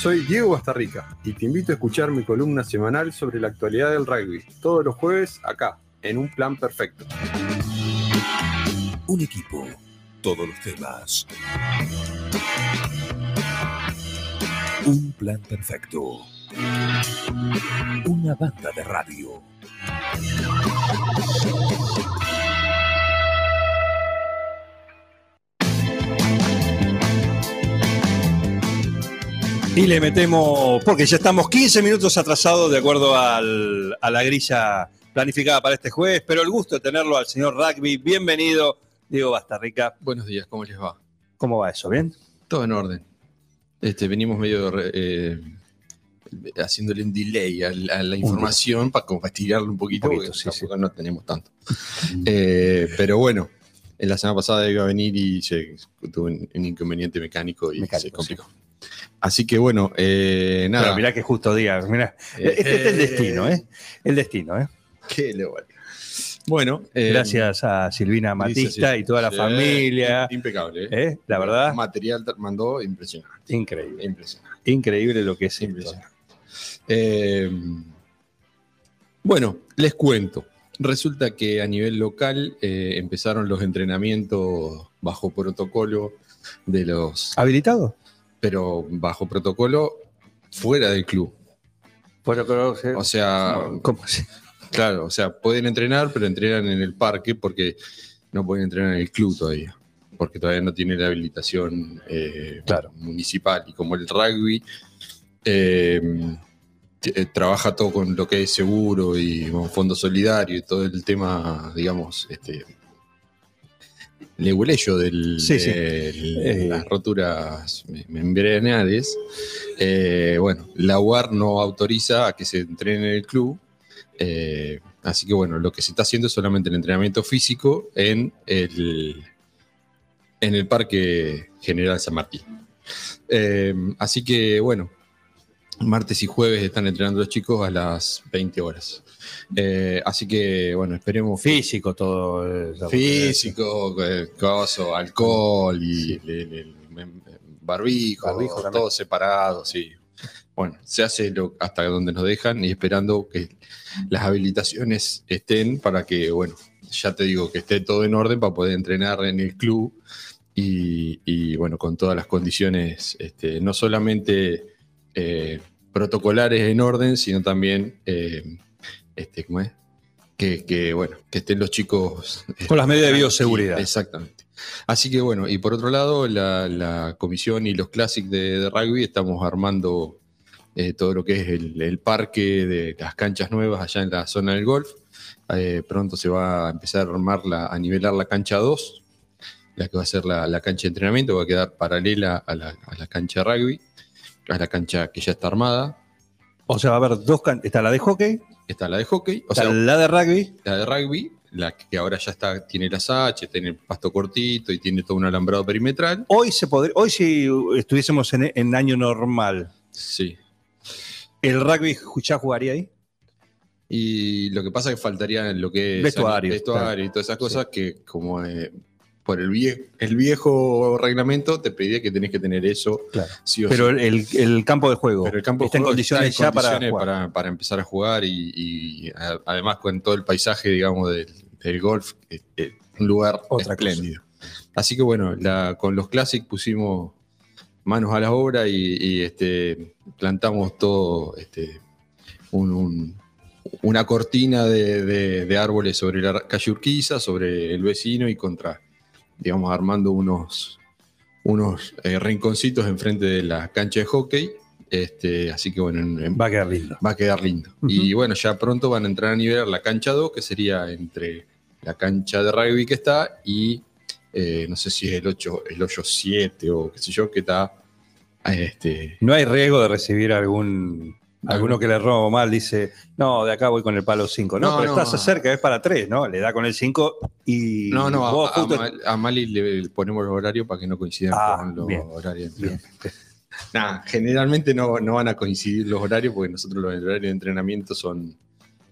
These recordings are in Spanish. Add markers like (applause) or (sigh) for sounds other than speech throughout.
Soy Diego Bastarrica y te invito a escuchar mi columna semanal sobre la actualidad del rugby, todos los jueves acá, en Un Plan Perfecto. Un equipo, todos los temas. Un plan perfecto. Una banda de radio. Y le metemos, porque ya estamos 15 minutos atrasados de acuerdo al- a la grilla planificada para este jueves, pero el gusto de tenerlo al señor Rugby. Bienvenido, Diego Bastarrica. Buenos días, ¿cómo les va? ¿Cómo va eso? ¿Bien? Todo en orden. Este, venimos medio eh, haciéndole un delay a la, a la información para, estirarlo un poquito, Un poquito, porque sí, tampoco no tenemos tanto. Eh, pero bueno, en la semana pasada iba a venir y se, tuvo un, un inconveniente mecánico y Mecánico, se complicó. Así que bueno, eh, nada. Pero mirá que justo día. Mirá. Eh, este es el eh, destino, ¿eh? El destino, ¿eh? Qué le vale. Bueno, eh, Gracias a Silvina Matista y toda la familia. Impecable, ¿eh? La verdad, Material mandó impresionante. increíble. Impresionante. Increíble lo que es. Impresionante. Eh, bueno, les cuento. Resulta que a nivel local empezaron los entrenamientos bajo protocolo de los. ¿Habilitado? Pero bajo protocolo fuera del club. O sea, ¿Cómo se- claro, o sea, pueden entrenar, pero entrenan en el parque porque no pueden entrenar en el club todavía. Porque todavía no tiene la habilitación eh, Claro. municipal. Y como el rugby eh, eh, trabaja todo con lo que es seguro y con fondo solidario y todo el tema, digamos, este del, Sí, sí. del- Eh. las roturas me- membranares, eh, bueno, la UAR no autoriza a que se entrene en el club, eh, así que bueno, lo que se está haciendo es solamente el entrenamiento físico en el, en el Parque General San Martín. Eh, así que bueno, martes y jueves están entrenando los chicos a las 20 horas. Eh, así que bueno, esperemos Físico todo. eh, físico, eh, coso, alcohol y el- el- el- el barbijo, Barbijo también. todo separado, sí. Bueno, se hace lo- hasta donde nos dejan y esperando que las habilitaciones estén para que, bueno, ya te digo, que esté todo en orden para poder entrenar en el club y, y, bueno, con todas las condiciones, este, no solamente eh, protocolares en orden, sino también, eh, este, ¿cómo es? Que, que, bueno, que estén los chicos. Con las medidas de bioseguridad. Exactamente. Así que bueno, y por otro lado, la, la comisión y los clásicos de, de rugby estamos armando eh, todo lo que es el, el parque de las canchas nuevas allá en la zona del golf. Eh, pronto se va a empezar a armar la, a nivelar la cancha 2, la que va a ser la, la cancha de entrenamiento, va a quedar paralela a la, a la cancha de rugby, a la cancha que ya está armada. O sea, va a haber dos can- Está la de hockey, Está la de hockey, o está sea, la de rugby. la de rugby, la que ahora ya está, tiene las H, tiene el pasto cortito y tiene todo un alambrado perimetral. Hoy se podría, hoy si estuviésemos en, en año normal, Sí. ¿el rugby ya jugaría ahí? Y lo que pasa es que faltaría lo que es Vestuario, vestuario y todas esas cosas que como eh, por el, vie- el viejo reglamento te pedía que tenés que tener eso Claro. sí o Pero sí. el, campo de juego Pero el campo de está en condiciones está en ya para empezar a jugar y, además con todo el paisaje, digamos, del, del golf, eh, eh, un lugar Otra cosa. espléndido. Así que bueno, la- con los Classic pusimos manos a la obra y, y, este, plantamos todo este, un- un- una cortina de, de- de árboles sobre la calle Urquiza, sobre el vecino y contra, digamos, armando unos, unos eh, rinconcitos enfrente de la cancha de hockey. Este, así que bueno, en- en- Va a quedar lindo. va a quedar lindo. Y bueno, ya pronto van a entrar a nivelar la cancha 2, que sería entre la cancha de rugby que está y eh, no sé si es el 8, el 8-7 o qué sé yo, que está este, No hay riesgo de recibir algún alguno que le robo mal, dice, no, de acá voy con el palo 5. No, No, pero no. estás cerca, es para 3, ¿no? Le da con el 5 y No, no, vos a, justo- Mal- a Mali le ponemos los horarios para que no coincidan Ah, con los bien. horarios. Bien. (laughs) Nah, generalmente no, no van a coincidir los horarios porque nosotros los horarios de entrenamiento son...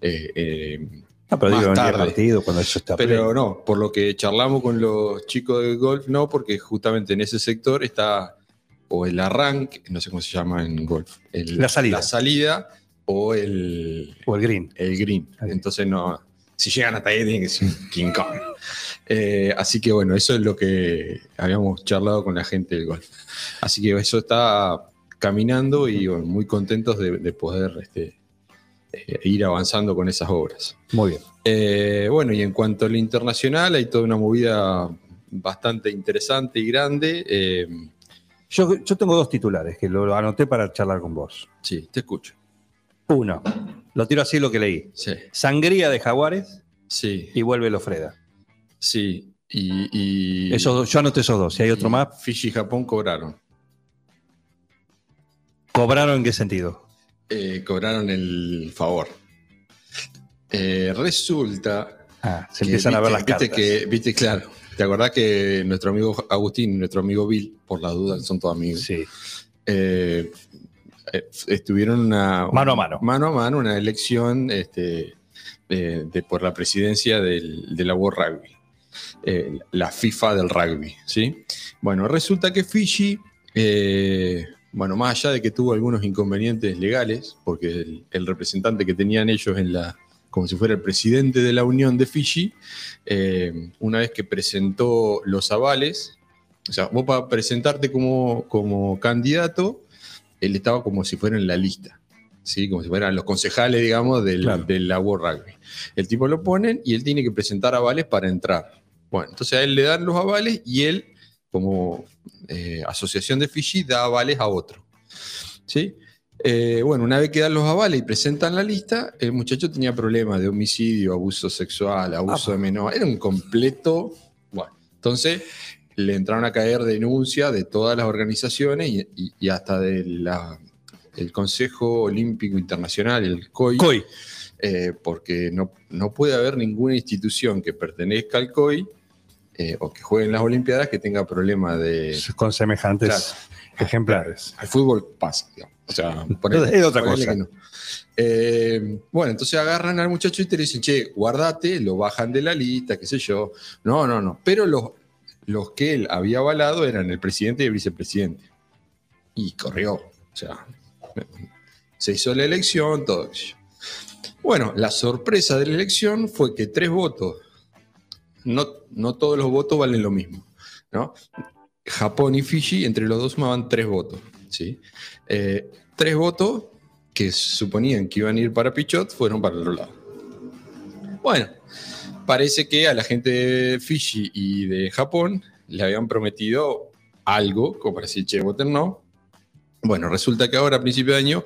eh, eh, No, pero más digo, en el tarde. partido, cuando eso está pero no, por lo que charlamos con los chicos del golf, no, porque justamente en ese sector está o el arranque, no sé cómo se llama en golf. el- La salida. La salida o el, O el green. el green. Entonces no. Si llegan hasta ahí tienen que ser un King Kong. (laughs) Eh, así que bueno, eso es lo que habíamos charlado con la gente del golf. Así que eso está caminando y bueno, muy contentos de, de poder este, eh, ir avanzando con esas obras. Muy bien. Eh, bueno, y en cuanto a lo internacional, hay toda una movida bastante interesante y grande. Yo, yo tengo dos titulares que lo, anoté para charlar con vos. sí, te escucho. Uno, lo tiro así lo que leí. Sí, Sangría de Jaguares sí, y vuelve Lofreda. sí. Y, y Esos dos- yo anoté esos dos. Si hay otro más, Fiji y Japón cobraron. ¿cobraron en qué sentido? Eh, cobraron el favor. Eh, resulta Ah, se empiezan a ver viste- las viste cartas. que, viste, claro. ¿Te acordás que nuestro amigo Agustín y nuestro amigo Bill, por la duda, son todos amigos, Sí. eh, eh, estuvieron una, Mano a mano. mano a mano una elección este, de, de- por la presidencia del, de la World Rugby, eh, la FIFA del rugby, ¿sí? Bueno, resulta que Fiji, eh, bueno, más allá de que tuvo algunos inconvenientes legales, porque el, el representante que tenían ellos en la, como si fuera el presidente de la Unión de Fiji, eh, una vez que presentó los avales, o sea, vos para presentarte como, como candidato, él estaba como si fuera en la lista, ¿sí? como si fueran los concejales, digamos, del, Claro. de la World Rugby. El tipo lo ponen y él tiene que presentar avales para entrar. Bueno, entonces a él le dan los avales y él, como eh, asociación de Fiji, da avales a otro. ¿sí? Eh, bueno, una vez que dan los avales y presentan la lista, el muchacho tenía problemas de homicidio, abuso sexual, abuso Ah. de menor. Era un completo. Bueno, entonces le entraron a caer denuncias de todas las organizaciones y, y- y hasta del Consejo Olímpico Internacional, el COI, COI. eh, porque no, no puede haber ninguna institución que pertenezca al COI eh, o que juegue en las Olimpiadas que tenga problemas de... Con semejantes Claro. Ejemplares. Al fútbol pasa, digamos. O sea, (laughs) es otra cosa. no. Eh, bueno, entonces agarran al muchacho y te dicen, che, guardate, lo bajan de la lista, qué sé yo. No, no, no. Pero los, los que él había avalado eran el presidente y el vicepresidente. Y corrió. O sea, se hizo la elección, todo eso. Bueno, la sorpresa de la elección fue que tres votos, no, no todos los votos valen lo mismo, ¿no? Japón y Fiji, entre los dos sumaban tres votos, ¿sí? Eh, tres votos que suponían que iban a ir para Pichot fueron para el otro lado. Bueno, parece que a la gente de Fiji y de Japón le habían prometido algo, como para decir, che, voten no. Bueno, resulta que ahora a principio de año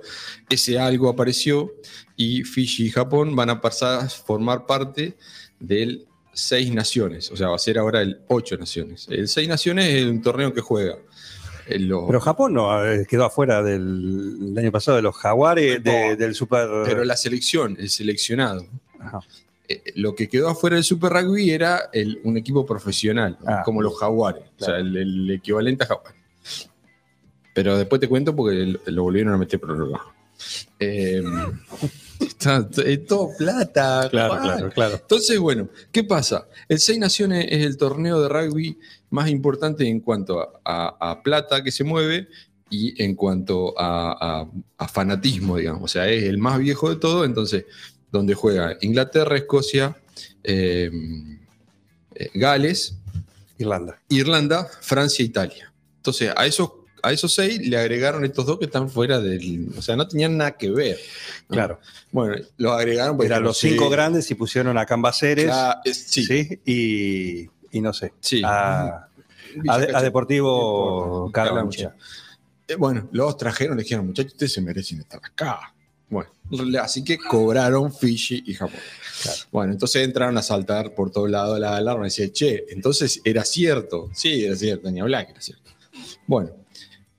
ese algo apareció y Fiji y Japón van a pasar a formar parte del seis naciones, o sea, va a ser ahora el ocho naciones. El seis naciones es un torneo que juega. eh, los- Pero Japón no eh, quedó afuera del, del año pasado de los jaguares de- del Super. pero la selección, el seleccionado, Ajá. eh, lo que quedó afuera del Super Rugby era el- un equipo profesional. Ah. como los jaguares, o sea, el, el equivalente a jaguar. Pero después te cuento porque lo, volvieron a meter lado. Eh, (laughs) (laughs) todo plata. Claro, claro, claro. Entonces, bueno, ¿qué pasa? El Seis Naciones es el torneo de rugby más importante en cuanto a, a- a plata que se mueve y en cuanto a, a- a fanatismo, digamos. O sea, es el más viejo de todo, entonces, donde juega Inglaterra, Escocia, eh, eh, Gales, Irlanda. Irlanda, Francia e Italia. Entonces, a esos, a esos seis le agregaron estos dos que están fuera del... O sea, no tenían nada que ver. ¿no? Claro. Bueno, los agregaron Eran los cinco grandes y pusieron a Cambaceres. Claro, es- sí, Sí. Y, y no sé. sí. A, a- Deportivo. Calamuchita. Eh, bueno, los trajeron, le dijeron, muchachos, ustedes se merecen estar acá. Bueno, así que cobraron Fiji y Japón. Bueno, entonces entraron a saltar por todo lado la alarma y decían, che, entonces era cierto. Sí, era cierto, ni hablar que era cierto. Bueno,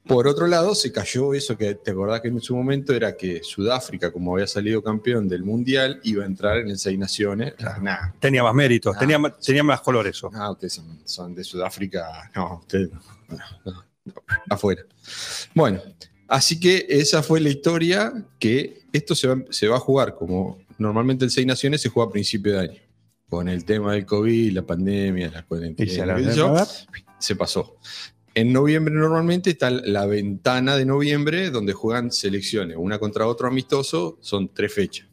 por otro lado, se cayó eso que te acordás que en su momento era que Sudáfrica, como había salido campeón del Mundial, iba a entrar en el Seis Naciones. Nah, Tenía más méritos, Ah. tenía, ma- tenía más color eso. Ah, ustedes son, son de Sudáfrica. No, ustedes no, no, no, afuera. Bueno, así que esa fue la historia que esto se va, se va a jugar como normalmente el Seis Naciones se juega a principio de año. Con el tema del COVID, la pandemia, la cuarentena, se pasó. En noviembre normalmente está la ventana de noviembre donde juegan selecciones, una contra otro amistoso, son tres fechas.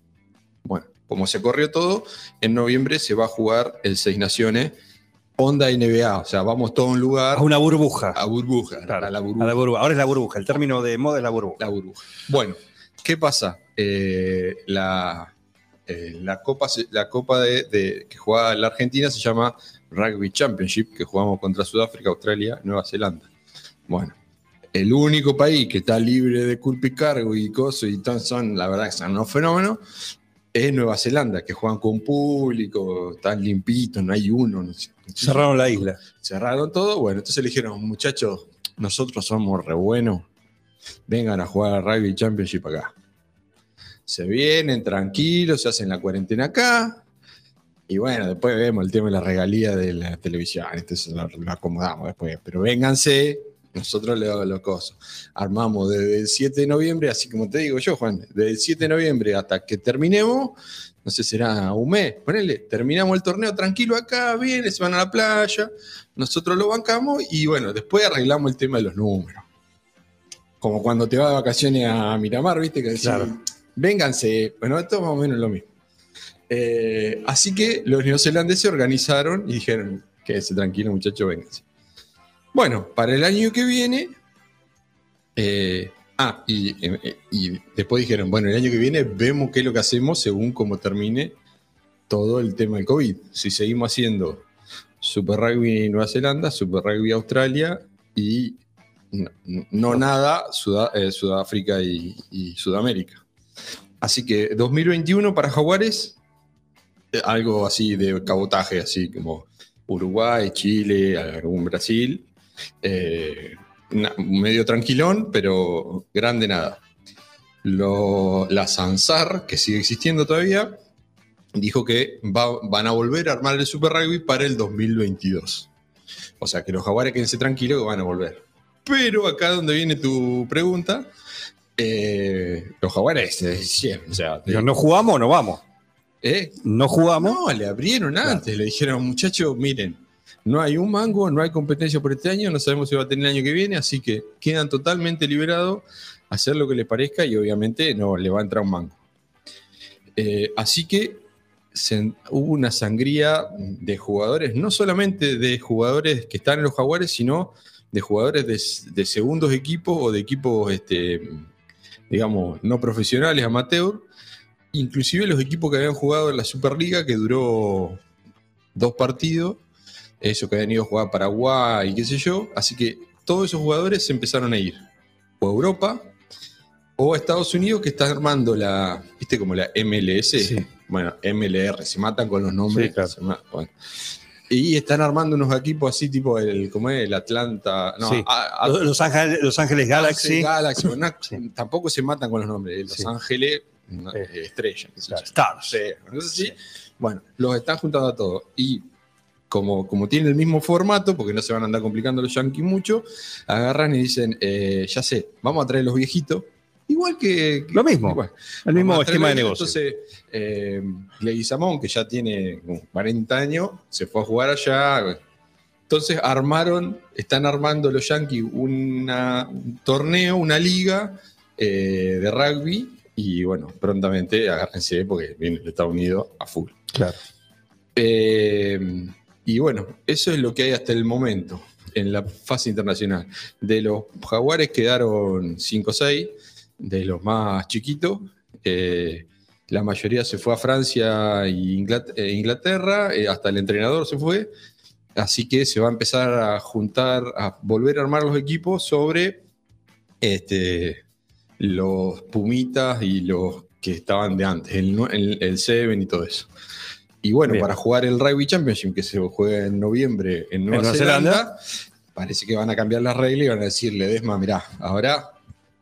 Bueno, como se corrió todo, en noviembre se va a jugar el Seis Naciones, onda NBA, o sea, vamos todo a un lugar, A una burbuja. a burbuja, Claro, a la a burbuja. la burbuja. Ahora es la burbuja. El término de moda es la burbuja. La burbuja. Bueno, ¿qué pasa? Eh, la, eh, la copa, la copa de, de- que juega la Argentina se llama Rugby Championship, que jugamos contra Sudáfrica, Australia, Nueva Zelanda. Bueno, el único país que está libre de culpa y cargo y cosas y tan son, la verdad que son unos fenómenos, es Nueva Zelanda, que juegan con público, están limpitos, no hay uno. no sé. Cerraron la isla. Cerraron todo. Bueno, entonces le dijeron, muchachos, nosotros somos re buenos. Vengan a jugar al Rugby Championship acá. Se vienen tranquilos, se hacen la cuarentena acá. Y bueno, después vemos el tema de la regalía de la televisión. Entonces lo, lo acomodamos después. Pero vénganse, nosotros le damos los cosas. Armamos desde el 7 de noviembre, así como te digo yo, Juan, desde el 7 de noviembre hasta que terminemos, no sé, será un mes, ponele, terminamos el torneo tranquilo acá, viene, se van a la playa, nosotros lo bancamos y bueno, después arreglamos el tema de los números. Como cuando te vas de vacaciones a Miramar, viste, que decís, Claro. vénganse, bueno, esto es más o menos lo mismo. Eh, así que los neozelandeses organizaron y dijeron, quédese tranquilo muchachos, vénganse. Bueno, para el año que viene, eh, ah, y, eh, y después dijeron, bueno, el año que viene vemos qué es lo que hacemos según cómo termine todo el tema del COVID. Si seguimos haciendo Super Rugby Nueva Zelanda, Super Rugby Australia y no, no nada eh, Sudáfrica y, y Sudamérica. Así que 2021 para Jaguares, algo así de cabotaje, así como Uruguay, Chile, algún Brasil. eh, na- medio tranquilón, pero grande nada. Lo- la Sansar, que sigue existiendo todavía, dijo que va- van a volver a armar el Super Rugby para el 2022. O sea, que los jaguares quédense tranquilos que van a volver. Pero acá donde viene tu pregunta, eh, los jaguares, eh, siempre, o sea, no jugamos o no vamos. ¿Eh? No jugamos. No, le abrieron antes, le dijeron, muchachos, miren, no hay un mango, no hay competencia por este año, no sabemos si va a tener el año que viene, así que quedan totalmente liberados a hacer lo que les parezca y obviamente no le va a entrar un mango. Eh, así que se- hubo una sangría de jugadores, no solamente de jugadores que están en los jaguares, sino de jugadores de, de segundos equipos o de equipos, este, digamos, no profesionales, amateur, inclusive los equipos que habían jugado en la Superliga, que duró dos partidos, eso que habían ido a jugar a Paraguay y qué sé yo, así que todos esos jugadores se empezaron a ir o a Europa o a Estados Unidos que están armando la, viste como la MLS, Sí. bueno, MLR, se matan con los nombres, Sí, claro. se ma- bueno. y están armando unos equipos así tipo el, ¿cómo es? El Atlanta, no, Sí. a- a- Los Ángeles, Los Ángeles Galaxy. Galaxy, bueno, tampoco se matan con los nombres, Los. Ángeles, una- Eh, estrella. Claro, Stars. Sí, Bueno, los están juntando a todos. Y como, como tienen el mismo formato, porque no se van a andar complicando los yankees mucho, agarran y dicen, eh, ya sé, vamos a traer los viejitos. Igual que... que- Lo mismo, igual. El mismo esquema de negocio. Entonces, eh, Leguizamón, que ya tiene como 40 años, se fue a jugar allá. Entonces armaron, están armando los Yankees una- un torneo, una liga eh, de rugby. Y bueno, prontamente agárrense porque viene el Estados Unidos a full. Claro. Eh, y bueno, eso es lo que hay hasta el momento en la fase internacional. De los jaguares quedaron 5 o 6, de los más chiquitos. eh, la mayoría se fue a Francia e eh, Inglaterra, eh, hasta el entrenador se fue. Así que se va a empezar a juntar, a volver a armar los equipos sobre este, los Pumitas y los que estaban de antes, el, el, el Seven y todo eso. Y bueno, Bien. para jugar el Rugby Championship, que se juega en noviembre en Nueva, Nueva Zelanda, Zelanda. parece que van a cambiar las reglas y van a decirle, Desma, mirá, ahora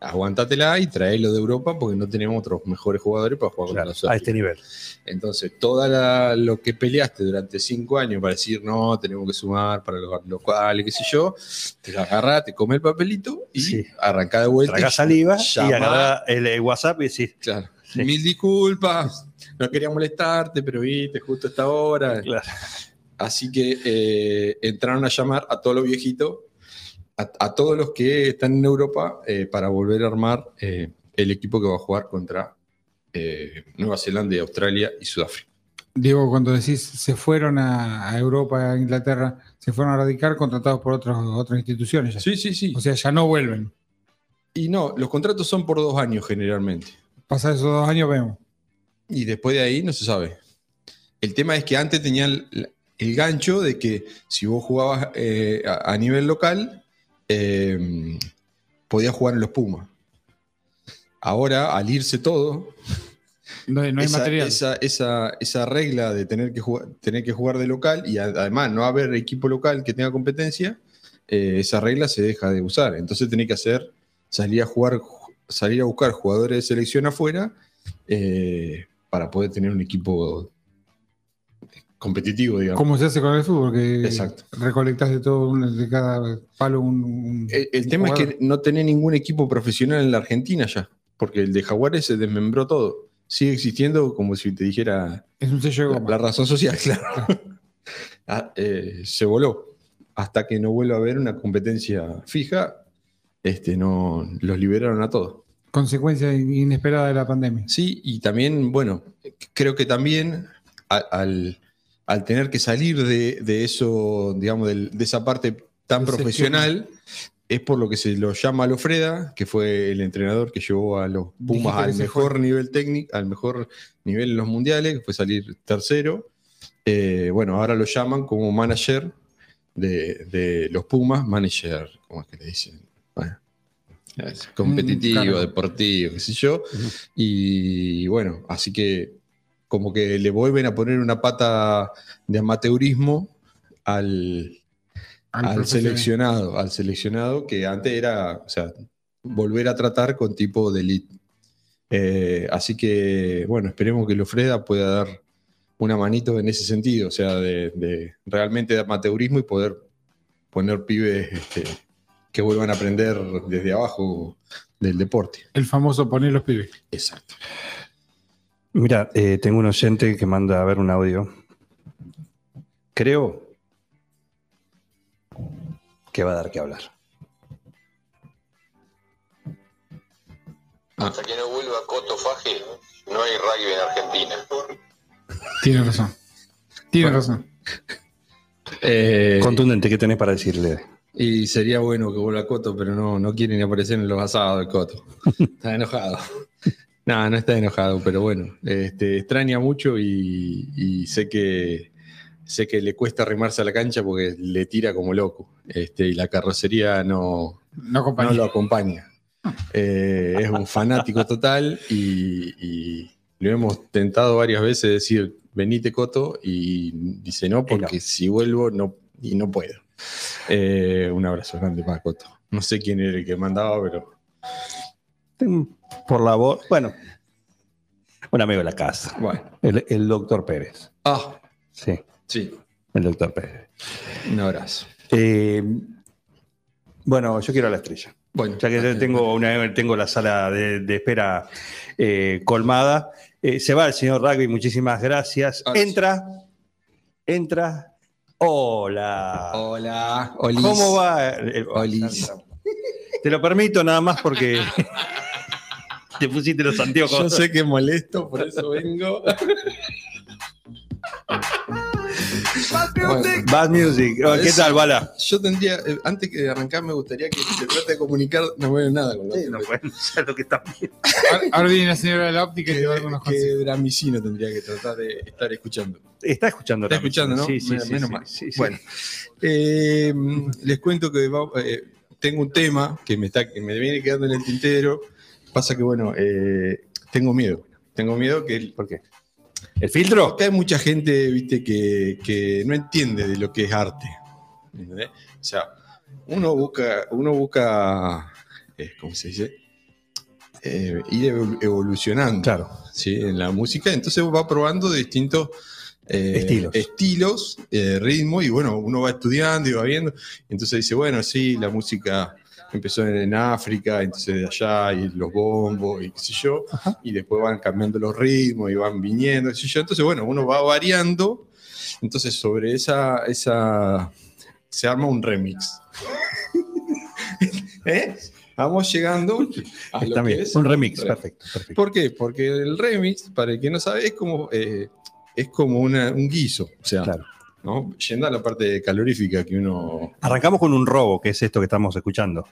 aguántatela y traelo de Europa porque no tenemos otros mejores jugadores para jugar Claro, contra a nosotros. este nivel. Entonces, todo lo que peleaste durante cinco años para decir, no, tenemos que sumar para los locales, qué sé yo, te lo agarrás, te come el papelito y Sí. arrancá de vuelta. Traga saliva y agarra el WhatsApp y decir, Claro. Sí. Mil disculpas, no quería molestarte, pero viste, justo a esta hora. claro, Así que eh, entraron a llamar a todos los viejitos a, a todos los que están en Europa eh, para volver a armar eh, el equipo que va a jugar contra eh, Nueva Zelanda y Australia y Sudáfrica. Diego, cuando decís se fueron a, a Europa, a Inglaterra, se fueron a radicar contratados por otros, otras instituciones. ya. Sí, sí, sí. O sea, ya no vuelven. Y no, los contratos son por dos años generalmente. Pasa esos dos años, vemos. Y después de ahí no se sabe. El tema es que antes tenía el, el gancho de que si vos jugabas eh, a, a nivel local, eh, podías jugar en los Pumas. Ahora, al irse todo, No, no hay esa, material. esa- esa- esa regla de tener que, jugar, tener que jugar de local y además no haber equipo local que tenga competencia, eh, esa regla se deja de usar. Entonces tenés que hacer, salir a jugar, salir a buscar jugadores de selección afuera eh, para poder tener un equipo competitivo, digamos. ¿Cómo se hace con el fútbol? Que Exacto. recolectas de todo, de cada palo un. un- El, el un tema es que no tenés ningún equipo profesional en la Argentina ya, porque el de Jaguares se desmembró todo. Sigue existiendo como si te dijera Es un sello La, la razón social, (laughs) claro. Ah, eh, se voló. Hasta que no vuelva a haber una competencia fija, este, no, los liberaron a todos. Consecuencia inesperada de la pandemia. Sí, y también, bueno, creo que también al, al tener que salir de, de eso, digamos, de esa parte tan profesional, es por lo que se lo llama Lofreda, que fue el entrenador que llevó a los Pumas al mejor nivel técnico, al mejor nivel en los mundiales, que fue salir tercero. Eh, bueno, ahora lo llaman como manager de, de los Pumas, manager, ¿cómo es que le dicen? Bueno, competitivo, Mm, claro. deportivo, qué sé yo. Y bueno, así que como que le vuelven a poner una pata de amateurismo al, Al al profesional. seleccionado, al seleccionado que antes era, o sea, volver a tratar con tipo de elite. Eh, así que, bueno, esperemos que Lofreda pueda dar una manito en ese sentido, o sea, de, de realmente de amateurismo y poder poner pibes este, que vuelvan a aprender desde abajo del deporte. El famoso poner los pibes. Exacto. Mira, eh, tengo un oyente que manda a ver un audio. Creo que va a dar que hablar. Hasta que no vuelva Coto Faje, no hay rugby en Argentina. Tiene razón. Tiene razón. Eh, Contundente, ¿qué tenés para decirle? y sería bueno que vuelva Coto, pero no, no quiere ni aparecer en los asados de Coto. (laughs) Está enojado. No, no está enojado, pero bueno, este, extraña mucho y, y sé que sé que le cuesta arrimarse a la cancha porque le tira como loco. Este, y la carrocería no, No, lo acompaña. Eh, es un fanático total y, y lo hemos tentado varias veces decir, venite Coto, y dice no, porque si vuelvo no, y no puedo. Eh, un abrazo grande para Coto. No sé quién era el que mandaba, pero Por la voz. Bueno, un amigo de la casa. bueno. El, el doctor Pérez. Ah, Sí, sí, el doctor Pérez. un abrazo. Eh, bueno, yo quiero a la estrella. Bueno, Ya que tengo, una, tengo la sala de, de espera eh, colmada. Eh, se va el señor Rugby, muchísimas gracias. Sí. Entra, entra. Hola. Hola, Olis. ¿Cómo va? Olis. Te lo permito nada más porque (laughs) te pusiste los anteojos. Yo sé que molesto, por eso (laughs) vengo. Bueno, Bad Music. Oh, ¿Qué tal, Bala? yo tendría, eh, antes que de arrancar, me gustaría que se trate de comunicar, no veo nada con la Sí, no pueden lo que está Ahora- Ahora viene la señora de la óptica y te va a dar unos que consejos. Dramicino tendría que tratar de estar escuchando. Está escuchando. Está escuchando, ¿no? Sí, sí, Menos- sí, menos mal. sí, sí. Bueno, eh, les cuento que eh, tengo un tema que me, está, que me viene quedando en el tintero. Pasa que, bueno, eh, tengo miedo. Tengo miedo que ¿Por qué? ¿El filtro? Acá hay mucha gente, viste, que, que no entiende de lo que es arte. ¿entendés? O sea, uno busca, uno busca, eh, ¿cómo se dice? Eh, ir evol- evolucionando Claro. ¿sí? en la música. Entonces va probando distintos eh, Estilos. estilos eh, ritmo, y bueno, uno va estudiando y va viendo. Entonces dice, bueno, sí, la música empezó en, África, entonces de allá, y los bombos, y qué sé yo, y después van cambiando los ritmos y van viniendo, qué sé yo. Entonces, bueno, uno va variando. Entonces, sobre esa, esa se arma un remix. (laughs) ¿Eh? Vamos llegando a lo También, que es un remix, re- perfecto. perfecto. ¿Por qué? Porque el remix, para el que no sabe, es como, eh, es como una- un guiso. O sea, Claro. ¿No? yendo a la parte calorífica que uno. Arrancamos con un robo, que es esto que estamos escuchando.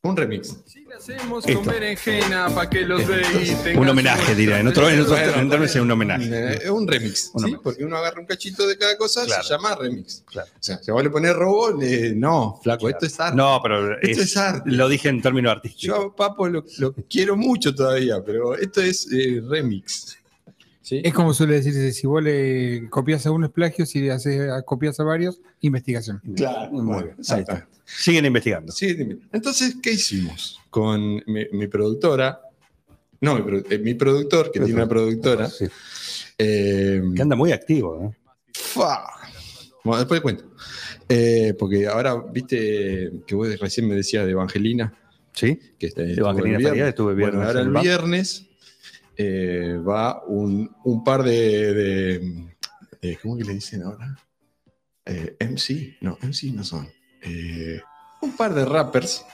Un remix. Si hacemos Esto. con berenjena para que los veis. Un homenaje, diría. En otro, en otro en términos es un homenaje. Eh, Es un remix. Un ¿sí? Porque uno agarra un cachito de cada cosa, Claro. se llama remix. Claro. O sea, si vos le pones robo, le- no, flaco, esto es arte. No, pero Esto es- es arte. lo dije en términos artísticos. Yo Papo lo, lo quiero mucho todavía, pero esto es eh, remix. ¿Sí? Es como suele decirse, si vos le copias a uno es plagio, si le haces copias a varios, investigación. Claro, Muy bueno, bien. Está. Siguen investigando. Sí. Entonces, ¿qué hicimos? Con mi, mi productora, no, mi, produ- eh, mi productor, que tiene una productora, Sí. eh, Que anda muy activo. ¿eh? Bueno, después cuento. Eh, porque ahora, viste que vos recién me decías de Evangelina, ¿Sí? que este, Evangelina estuve Bueno, viernes ahora en el viernes eh, va un, un par de, de- de- ¿Cómo que le dicen ahora? Eh, MC, no, MC no son. Eh, un par de rappers,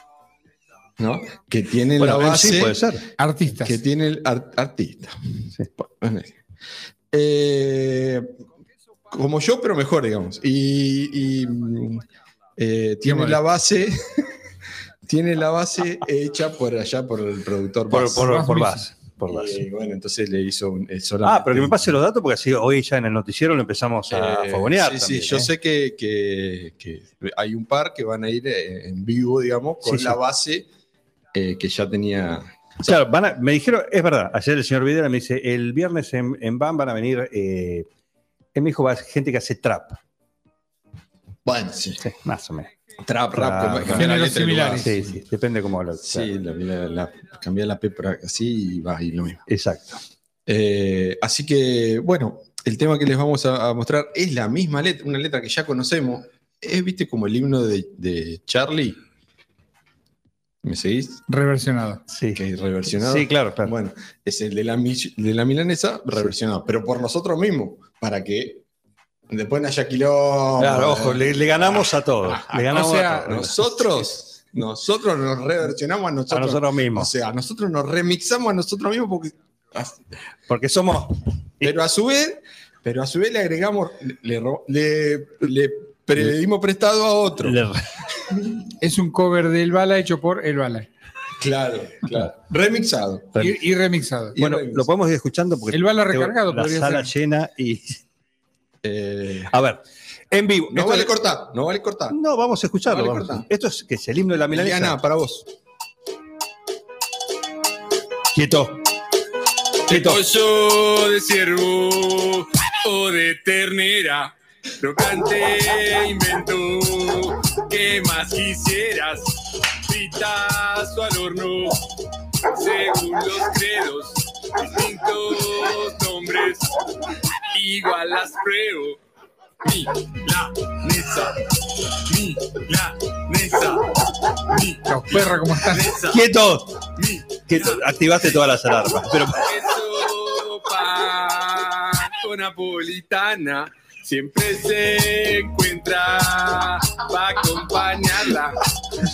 ¿no? Que tienen Bueno, la base. sí puede ser. Artistas. Que tiene el ar- artista. Sí. Eh, como yo, pero mejor, digamos. Y, y, eh, tiene la base. (laughs) tiene la base hecha por allá por el productor Por, Bass. por, por. Bass, por. Y bueno, entonces le hizo un, eh, solamente- Ah, pero que me pase los datos porque así hoy ya en el noticiero lo empezamos a Eh, fogonear. Sí, también, sí, yo ¿eh? sé que, que- que hay un par que van a ir eh, en vivo, digamos, con Sí, la base eh, que ya tenía. Claro, van a- me dijeron, es verdad, ayer el señor Videla me dice, el viernes en, en BAM van a venir, eh, él me dijo, va a ser gente que hace trap. Bueno, sí. Sí, más o menos. Trap, rap, como- la géneros similares. Sí, sí, depende cómo lo Sí, la, la- la- cambiar la P por así y va y lo mismo. Exacto. Eh, así que, bueno, el tema que les vamos a, a mostrar es la misma letra, una letra que ya conocemos. Es, viste, como el himno de, de Charlie. ¿Me seguís? Reversionado. Sí, Que reversionado. sí claro, claro. Bueno, es el de la, de la milanesa reversionado, pero por nosotros mismos, para que después quilombo. Claro, ojo, le, le ganamos a todos. (laughs) Le ganamos O sea, a todos. Nosotros, nosotros nos reversionamos a A nosotros. nosotros O mismos. sea, nosotros nos remixamos a nosotros mismos porque. Porque somos. Pero a su vez, pero a su vez le agregamos, le, le, le pedimos prestado a otro. le- (laughs) Es un cover del Bala hecho por El Bala. Claro, claro. Remixado. Y, y remixado. Y bueno, remix. lo podemos ir escuchando porque El bala recargado la sala ser. llena y. Eh, A ver, en vivo. no vale es- cortar, no vale cortar. No, vamos a escucharlo. Vale, vamos. Esto es que es el himno de la milanesa. Liliana, para vos. Quieto. De pollo, de ciervo o de ternera. Crocante invento, ¿qué más quisieras? Fritas o al horno, según los credos, distintos nombres, igual las pruebo. Mi, la, nesa, mi, la, nesa, mi, Los perros, ¿cómo están? nesa, ¡Quieto! mi, Quieto. Activaste todas las alarmas. Pero Queso, pan con napolitana siempre se encuentra para acompañarla.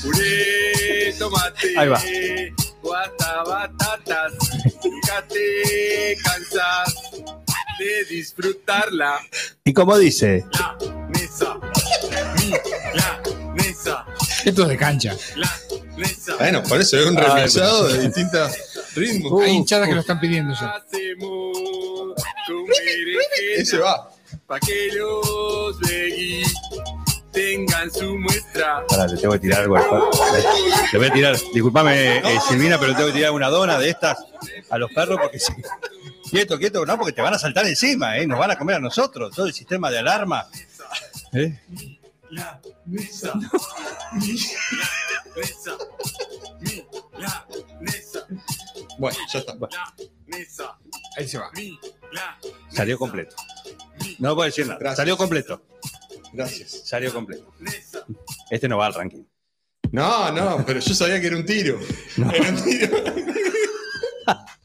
Puré, tomate, Ahí va. o hasta batatas. Nunca te cansas de disfrutarla. Y como dice, La mesa, mi, la mesa, Esto es de cancha. la mesa. Bueno, por eso es un Ay, remixado de distintos ritmos. Hay hinchadas que lo están pidiendo ya. Hacemos con berenjena. Ese va. Pa' que los tengan su muestra. Pará, le tengo que tirar algo. Le voy a tirar, disculpame, eh, Silvina, pero le tengo que tirar una dona de estas a los perros porque sí. Quieto, quieto, no, porque te van a saltar encima, ¿eh? Nos van a comer a nosotros. Todo el sistema de alarma. ¿eh? La mesa. Mi, la mesa. Mi, la mesa. Bueno, ya está. La mesa. Ahí se va. Salió completo. No puedo decir nada. Gracias. Salió completo. Gracias. Salió completo. Este no va al ranking. No, no, pero yo sabía que era un tiro. Era un tiro. (laughs)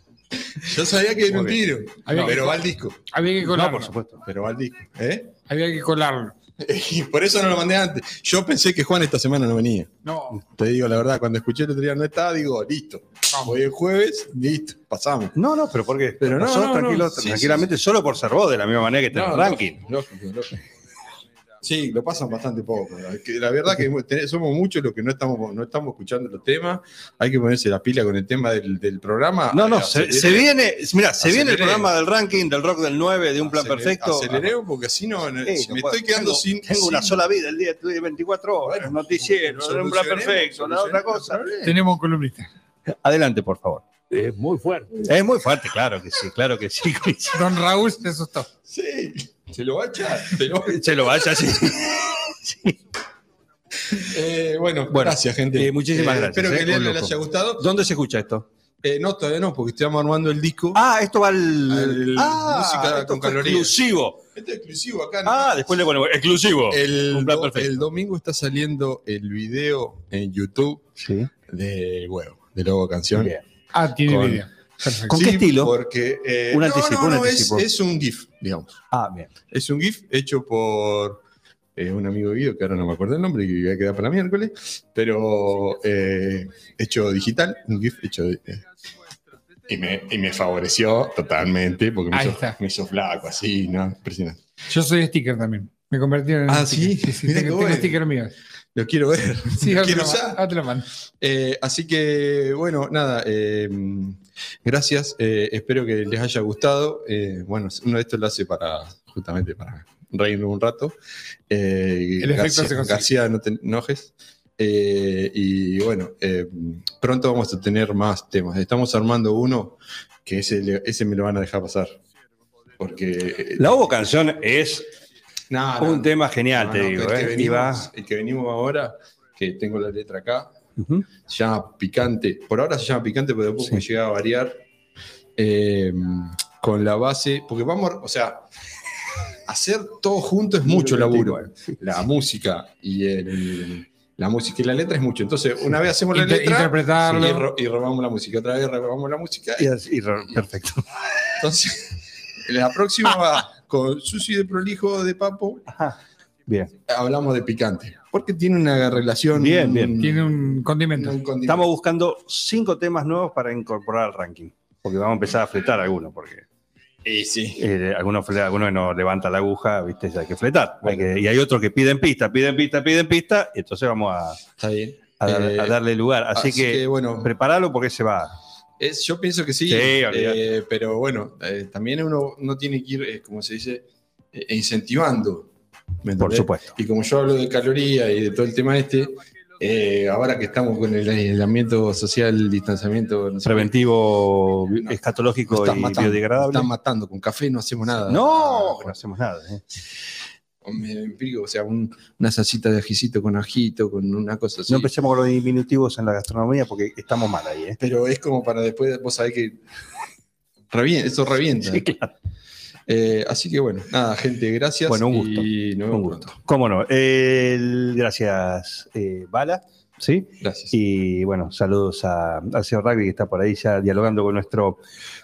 Yo sabía que era un tiro. Había que- Pero va al disco. Había que No, colarlo. por supuesto. Pero va al disco. ¿Eh? Había que colarlo. (laughs) Y por eso no lo mandé antes. Yo pensé que Juan esta semana no venía. No, Te digo la verdad, cuando escuché el otro día no estaba, digo, listo. Hoy es jueves, listo, pasamos. No, no, pero porque Pero no, nosotros no, no. tranquilo- Sí, tranquilamente, solo por ser vos, de la misma manera que está el ranking. Lógico, lógico. Sí, lo pasan bastante poco. La, que- la verdad que (laughs) somos muchos los que no estamos, no estamos escuchando los temas. Hay que ponerse la pila con el tema del, del programa. No, no, se, viene, mira, se viene el programa del ranking, del rock del 9, de un plan perfecto. Aceleremos porque no, Sí, si no me puedo. estoy quedando Tengo- sin. Tengo una sola vida, el día de 24 horas, Bueno, noticiero, un plan perfecto, la otra cosa. tenemos un columnista. Adelante, por favor. Es muy fuerte. Es muy fuerte, claro que sí, claro que sí. (laughs) Don Raúl se asustó. Sí, se lo va a echar. se lo va a (laughs) echar. Se lo vaya así. (laughs) Eh, bueno, Bueno, gracias, gente. eh, muchísimas gracias, Espero eh, que les, haya gustado. ¿Dónde se escucha esto? Eh, no, todavía no, porque estamos armando el disco. Ah, esto va al. Al- ah, música esto con calorías. exclusivo. Este es exclusivo acá. ¿no? Ah, después le ponemos exclusivo. El, Un plan perfecto. el domingo está saliendo el video en YouTube Sí. de Huevo, de Lobo Canción. Bien. Ah, tiene Con- video. Perfecto. ¿Con qué estilo? Porque, eh, Un no, anticipo, no, es- anticipo. Es, un GIF, digamos. Ah, bien. Es un GIF hecho por eh, un amigo de Guido, que ahora no me acuerdo el nombre, que voy a quedar para miércoles, pero eh, hecho digital, un GIF hecho de- eh, y, me, y me favoreció totalmente, porque me Ahí hizo, está. me hizo flaco, así, ¿no? Impresionante. Yo soy sticker también. Me convertí en Ah, sticker. ¿sí? sí, Mirá tengo, sticker mío. Lo quiero ver. Sí, lo quiero usar. Eh, así que, bueno, nada, eh, gracias. eh, espero que les haya gustado. Eh, bueno, uno de estos lo hace para, justamente para reírnos un rato. Eh, El efecto se consigue. García, no te enojes. Eh, y bueno, eh, pronto vamos a tener más temas. Estamos armando uno que ese, ese me lo van a dejar pasar. Porque. La Hubo Canción es no, no, un tema genial, no, te no, digo. el, que eh, venimos, el que venimos ahora, que tengo la letra acá, Se llama Picante. Por ahora se llama Picante, pero después Sí. puede llegar a variar eh, con la base, porque vamos, o sea, hacer todo junto es mucho laburo. La música y el- la música y la letra es mucho. Entonces, una vez hacemos la Inter- letra interpretarlo. y, ro- y robamos la música, otra vez robamos la música. Y así, perfecto. Entonces, (laughs) la próxima va con Susi de Prolijo de Papo, Bien. hablamos de Picante, porque tiene una relación. Bien, bien. Tiene un condimento. un condimento. Estamos buscando cinco temas nuevos para incorporar al ranking. Porque vamos a empezar a fletar algunos, porque Y sí. eh, algunos, algunos no levanta la aguja, ¿viste? Hay que fletar. Hay que- y hay otros que piden pista, piden pista, piden pista, y entonces vamos a, Está bien. a dar- Eh, a darle lugar. Así, que, bueno, preparalo porque se va. es, yo pienso que sí, Sí, eh, pero bueno, eh, también uno no tiene que ir, eh, como se dice, eh, incentivando. ¿Me Por supuesto. Y como yo hablo de calorías y de todo el tema este, eh, ahora que estamos con el aislamiento social, distanciamiento no sé, Preventivo, No. escatológico están y matando, biodegradable. están matando, con café no hacemos nada. No, no hacemos nada. ¿eh? me empírico, o sea, un- una salsita de ajicito con ajito, con una cosa así. No empecemos con los diminutivos en la gastronomía porque estamos mal ahí. ¿eh? pero es como para después, vos sabés que (laughs) revienta, eso revienta. Sí, claro. Eh, así que bueno, nada, gente, gracias. Bueno, un gusto. Y nos Un gusto. pronto. ¿Cómo no? Gracias, eh, Bala. ¿Sí? Gracias. Y bueno, saludos a, al señor Rugby que está por ahí ya dialogando con nuestro,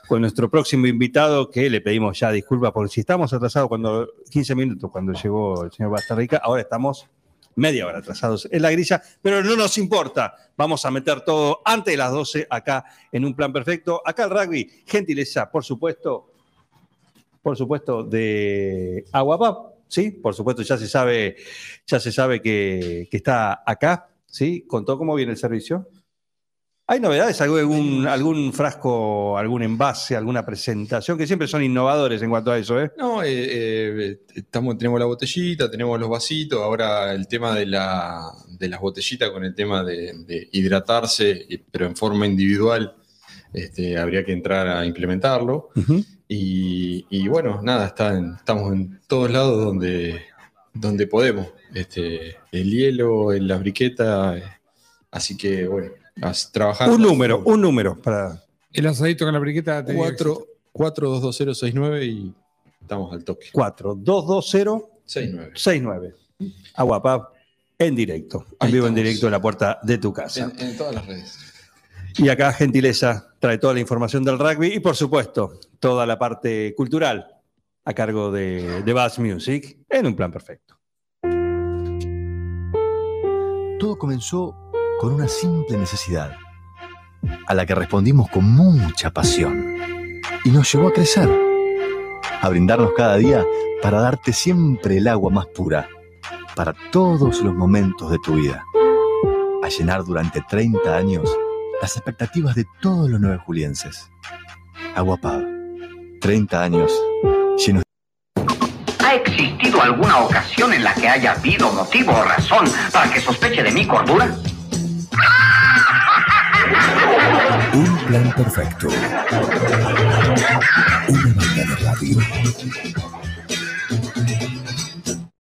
con nuestro próximo invitado, que le pedimos ya disculpas por si estamos atrasados cuando 15 minutos cuando llegó el señor Bastarrica, ahora estamos media hora atrasados en la grilla, pero no nos importa, vamos a meter todo antes de las 12 acá en un plan perfecto. Acá el rugby, gentileza, por supuesto, por supuesto, de Aguapap, ¿sí? Por supuesto, ya se sabe, ya se sabe que, que está acá, ¿sí? ¿Contó cómo viene el servicio? ¿Hay novedades? ¿Algún, algún frasco, algún envase, alguna presentación? Que siempre son innovadores en cuanto a eso, ¿eh? No, eh, eh, estamos, tenemos la botellita, tenemos los vasitos, ahora el tema de, la, de las botellitas con el tema de, de hidratarse, y- pero en forma individual, este, habría que entrar a implementarlo. Y, y bueno, nada, está en- estamos en todos lados donde, donde podemos. Este, el hielo, en la briqueta, eh, así que bueno, trabajando. Un número, un número para. El asadito con la briqueta. te digo que 4 422069 y estamos al toque. 4 220 69. 69. Aguapap en directo. En vivo en directo en la puerta de tu casa. En, en todas las redes. Y acá, gentileza, trae toda la información del rugby y, por supuesto, toda la parte cultural a cargo de, de Bass Music en un plan perfecto. Todo comenzó con una simple necesidad, a la que respondimos con mucha pasión, y nos llevó a crecer, a brindarnos cada día para darte siempre el agua más pura, para todos los momentos de tu vida, a llenar durante 30 años las expectativas de todos los nueve julienses. Agua Pava, 30 años llenos ¿Ha existido alguna ocasión en la que haya habido motivo o razón para que sospeche de mi cordura? Un plan perfecto. Una banda de radio.